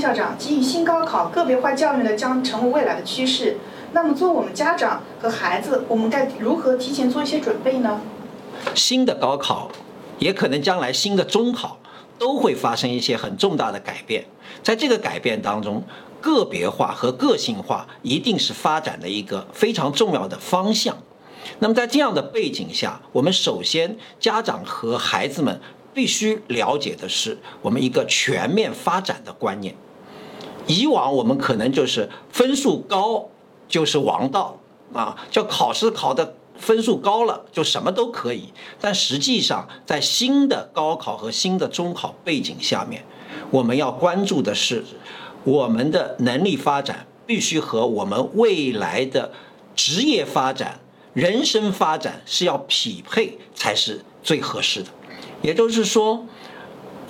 校长，基于新高考，个别化教育呢将成为未来的趋势。那么，作为我们家长和孩子，我们该如何提前做一些准备呢？新的高考，也可能将来新的中考，都会发生一些很重大的改变。在这个改变当中，个别化和个性化一定是发展的一个非常重要的方向。那么，在这样的背景下，我们首先家长和孩子们必须了解的是我们一个全面发展的观念。以往我们可能就是分数高就是王道啊，叫考试考的分数高了就什么都可以。但实际上，在新的高考和新的中考背景下面，我们要关注的是我们的能力发展必须和我们未来的职业发展。人生发展是要匹配才是最合适的，也就是说，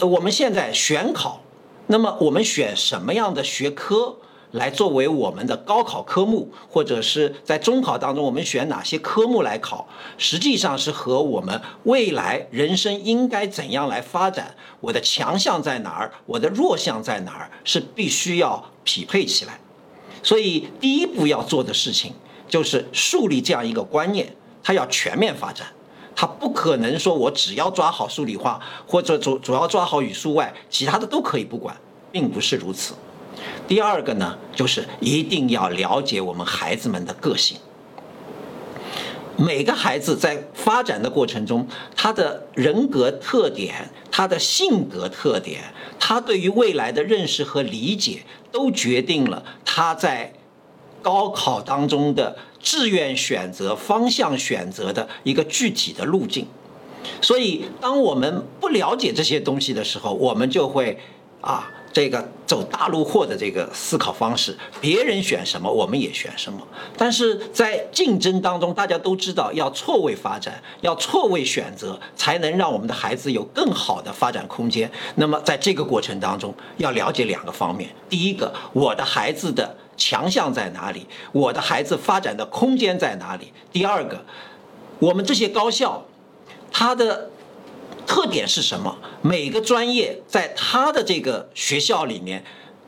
我们现在选考，那么我们选什么样的学科来作为我们的高考科目，或者是在中考当中我们选哪些科目来考，实际上是和我们未来人生应该怎样来发展，我的强项在哪儿，我的弱项在哪儿，是必须要匹配起来。所以第一步要做的事情。就是树立这样一个观念，它要全面发展，他不可能说我只要抓好数理化或者主主要抓好语数外，其他的都可以不管，并不是如此。第二个呢，就是一定要了解我们孩子们的个性。每个孩子在发展的过程中，他的人格特点、他的性格特点、他对于未来的认识和理解，都决定了他在。高考当中的志愿选择、方向选择的一个具体的路径，所以当我们不了解这些东西的时候，我们就会啊，这个走大路货的这个思考方式，别人选什么我们也选什么。但是在竞争当中，大家都知道要错位发展，要错位选择，才能让我们的孩子有更好的发展空间。那么在这个过程当中，要了解两个方面：第一个，我的孩子的。强项在哪里？我的孩子发展的空间在哪里？第二个，我们这些高校，它的特点是什么？每个专业在它的这个学校里面，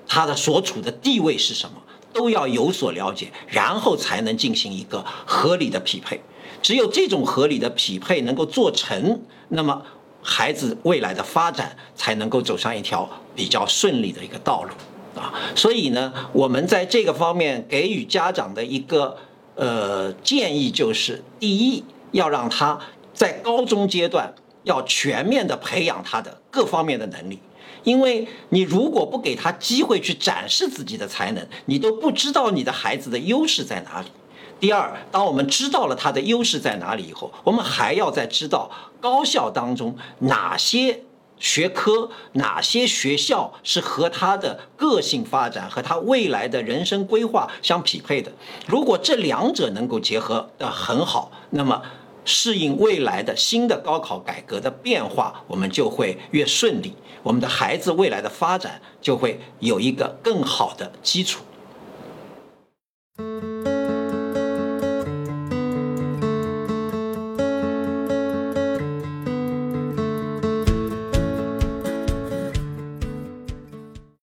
它的所处的地位是什么？都要有所了解，然后才能进行一个合理的匹配。只有这种合理的匹配能够做成，那么孩子未来的发展才能够走上一条比较顺利的一个道路。啊，所以呢，我们在这个方面给予家长的一个呃建议就是：第一，要让他在高中阶段要全面的培养他的各方面的能力，因为你如果不给他机会去展示自己的才能，你都不知道你的孩子的优势在哪里。第二，当我们知道了他的优势在哪里以后，我们还要再知道高校当中哪些。学科哪些学校是和他的个性发展和他未来的人生规划相匹配的？如果这两者能够结合的很好，那么适应未来的新的高考改革的变化，我们就会越顺利，我们的孩子未来的发展就会有一个更好的基础。